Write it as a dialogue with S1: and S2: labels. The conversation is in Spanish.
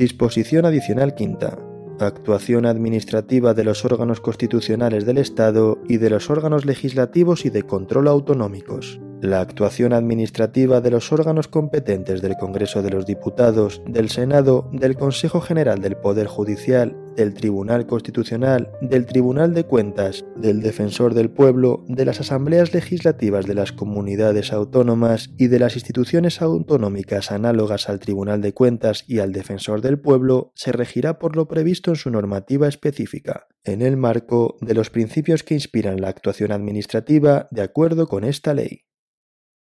S1: Disposición adicional quinta. Actuación administrativa de los órganos constitucionales del Estado y de los órganos legislativos y de control autonómicos la actuación administrativa de los órganos competentes del Congreso de los Diputados, del Senado, del Consejo General del Poder Judicial, del Tribunal Constitucional, del Tribunal de Cuentas, del Defensor del Pueblo, de las asambleas legislativas de las comunidades autónomas y de las instituciones autonómicas análogas al Tribunal de Cuentas y al Defensor del Pueblo se regirá por lo previsto en su normativa específica, en el marco de los principios que inspiran la actuación administrativa de acuerdo con esta ley.